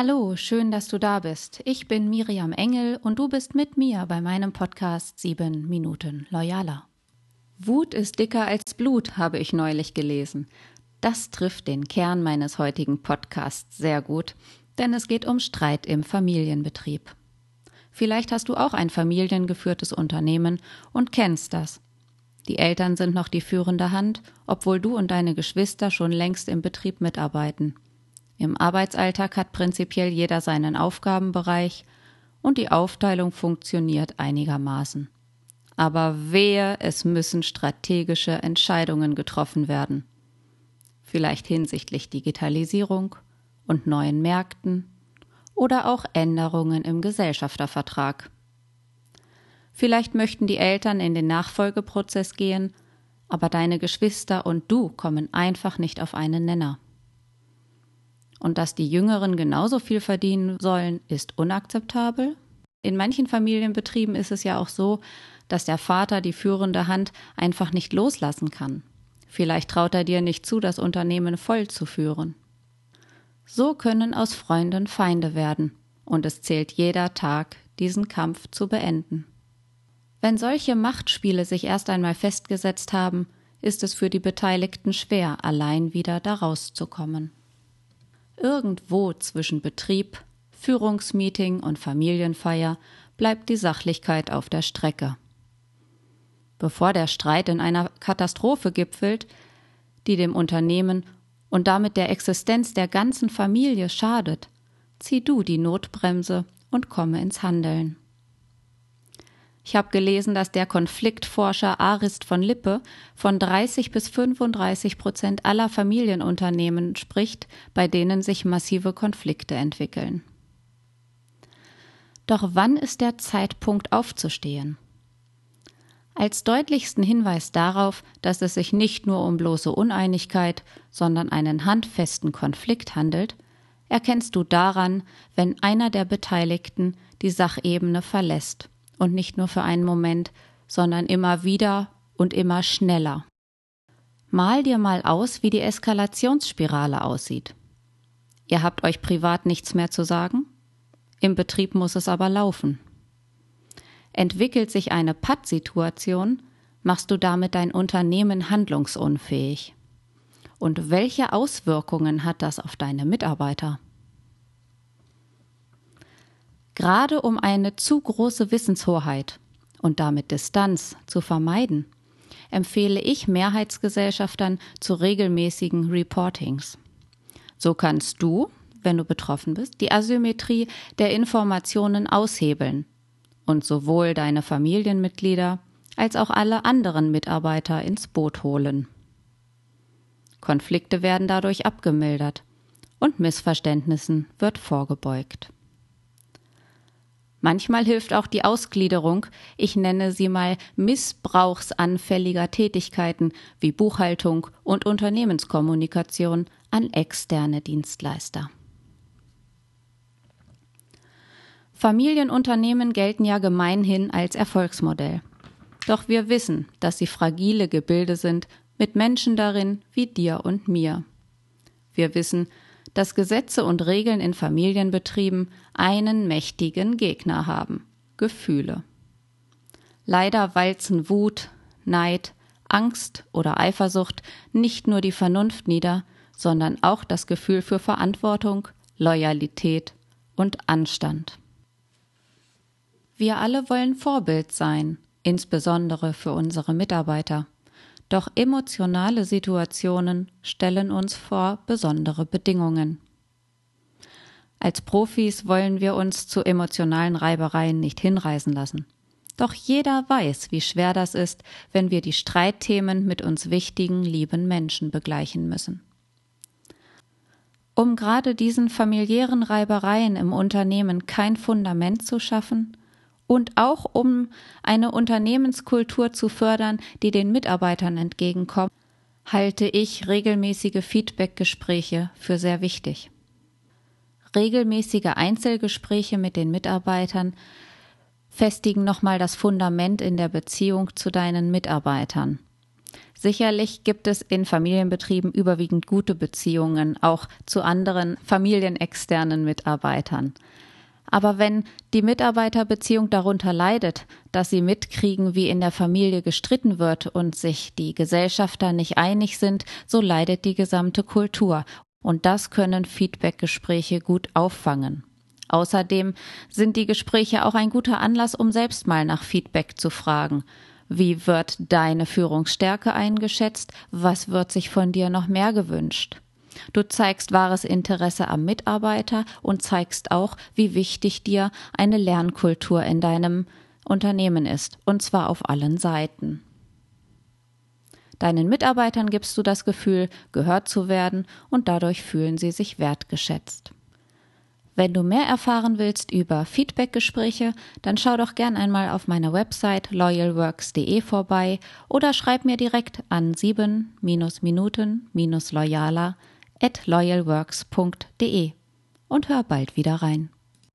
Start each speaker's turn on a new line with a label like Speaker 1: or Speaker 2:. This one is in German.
Speaker 1: Hallo, schön, dass du da bist. Ich bin Miriam Engel und du bist mit mir bei meinem Podcast 7 Minuten Loyaler. Wut ist dicker als Blut, habe ich neulich gelesen. Das trifft den Kern meines heutigen Podcasts sehr gut, denn es geht um Streit im Familienbetrieb. Vielleicht hast du auch ein familiengeführtes Unternehmen und kennst das. Die Eltern sind noch die führende Hand, obwohl du und deine Geschwister schon längst im Betrieb mitarbeiten. Im Arbeitsalltag hat prinzipiell jeder seinen Aufgabenbereich und die Aufteilung funktioniert einigermaßen. Aber wehe, es müssen strategische Entscheidungen getroffen werden. Vielleicht hinsichtlich Digitalisierung und neuen Märkten oder auch Änderungen im Gesellschaftervertrag. Vielleicht möchten die Eltern in den Nachfolgeprozess gehen, aber deine Geschwister und du kommen einfach nicht auf einen Nenner. Und dass die Jüngeren genauso viel verdienen sollen, ist unakzeptabel. In manchen Familienbetrieben ist es ja auch so, dass der Vater die führende Hand einfach nicht loslassen kann. Vielleicht traut er dir nicht zu, das Unternehmen voll zu führen. So können aus Freunden Feinde werden, und es zählt jeder Tag, diesen Kampf zu beenden. Wenn solche Machtspiele sich erst einmal festgesetzt haben, ist es für die Beteiligten schwer, allein wieder daraus zu kommen. Irgendwo zwischen Betrieb, Führungsmeeting und Familienfeier bleibt die Sachlichkeit auf der Strecke. Bevor der Streit in einer Katastrophe gipfelt, die dem Unternehmen und damit der Existenz der ganzen Familie schadet, zieh du die Notbremse und komme ins Handeln. Ich habe gelesen, dass der Konfliktforscher Arist von Lippe von 30 bis 35 Prozent aller Familienunternehmen spricht, bei denen sich massive Konflikte entwickeln. Doch wann ist der Zeitpunkt aufzustehen? Als deutlichsten Hinweis darauf, dass es sich nicht nur um bloße Uneinigkeit, sondern einen handfesten Konflikt handelt, erkennst du daran, wenn einer der Beteiligten die Sachebene verlässt und nicht nur für einen Moment, sondern immer wieder und immer schneller. Mal dir mal aus, wie die Eskalationsspirale aussieht. Ihr habt euch privat nichts mehr zu sagen? Im Betrieb muss es aber laufen. Entwickelt sich eine Pattsituation, machst du damit dein Unternehmen handlungsunfähig. Und welche Auswirkungen hat das auf deine Mitarbeiter? Gerade um eine zu große Wissenshoheit und damit Distanz zu vermeiden, empfehle ich Mehrheitsgesellschaftern zu regelmäßigen Reportings. So kannst du, wenn du betroffen bist, die Asymmetrie der Informationen aushebeln und sowohl deine Familienmitglieder als auch alle anderen Mitarbeiter ins Boot holen. Konflikte werden dadurch abgemildert und Missverständnissen wird vorgebeugt. Manchmal hilft auch die Ausgliederung, ich nenne sie mal missbrauchsanfälliger Tätigkeiten wie Buchhaltung und Unternehmenskommunikation an externe Dienstleister. Familienunternehmen gelten ja gemeinhin als Erfolgsmodell. Doch wir wissen, dass sie fragile Gebilde sind, mit Menschen darin wie dir und mir. Wir wissen, dass Gesetze und Regeln in Familienbetrieben einen mächtigen Gegner haben Gefühle. Leider walzen Wut, Neid, Angst oder Eifersucht nicht nur die Vernunft nieder, sondern auch das Gefühl für Verantwortung, Loyalität und Anstand. Wir alle wollen Vorbild sein, insbesondere für unsere Mitarbeiter. Doch emotionale Situationen stellen uns vor besondere Bedingungen. Als Profis wollen wir uns zu emotionalen Reibereien nicht hinreißen lassen. Doch jeder weiß, wie schwer das ist, wenn wir die Streitthemen mit uns wichtigen, lieben Menschen begleichen müssen. Um gerade diesen familiären Reibereien im Unternehmen kein Fundament zu schaffen, und auch um eine Unternehmenskultur zu fördern, die den Mitarbeitern entgegenkommt, halte ich regelmäßige Feedbackgespräche für sehr wichtig. Regelmäßige Einzelgespräche mit den Mitarbeitern festigen nochmal das Fundament in der Beziehung zu deinen Mitarbeitern. Sicherlich gibt es in Familienbetrieben überwiegend gute Beziehungen, auch zu anderen familienexternen Mitarbeitern. Aber wenn die Mitarbeiterbeziehung darunter leidet, dass sie mitkriegen, wie in der Familie gestritten wird und sich die Gesellschafter nicht einig sind, so leidet die gesamte Kultur. Und das können Feedbackgespräche gut auffangen. Außerdem sind die Gespräche auch ein guter Anlass, um selbst mal nach Feedback zu fragen. Wie wird deine Führungsstärke eingeschätzt? Was wird sich von dir noch mehr gewünscht? Du zeigst wahres Interesse am Mitarbeiter und zeigst auch, wie wichtig dir eine Lernkultur in deinem Unternehmen ist, und zwar auf allen Seiten. Deinen Mitarbeitern gibst du das Gefühl, gehört zu werden, und dadurch fühlen sie sich wertgeschätzt. Wenn du mehr erfahren willst über Feedbackgespräche, dann schau doch gern einmal auf meiner Website loyalworks.de vorbei oder schreib mir direkt an 7-minuten-loyaler at loyalworks.de und hör bald wieder rein.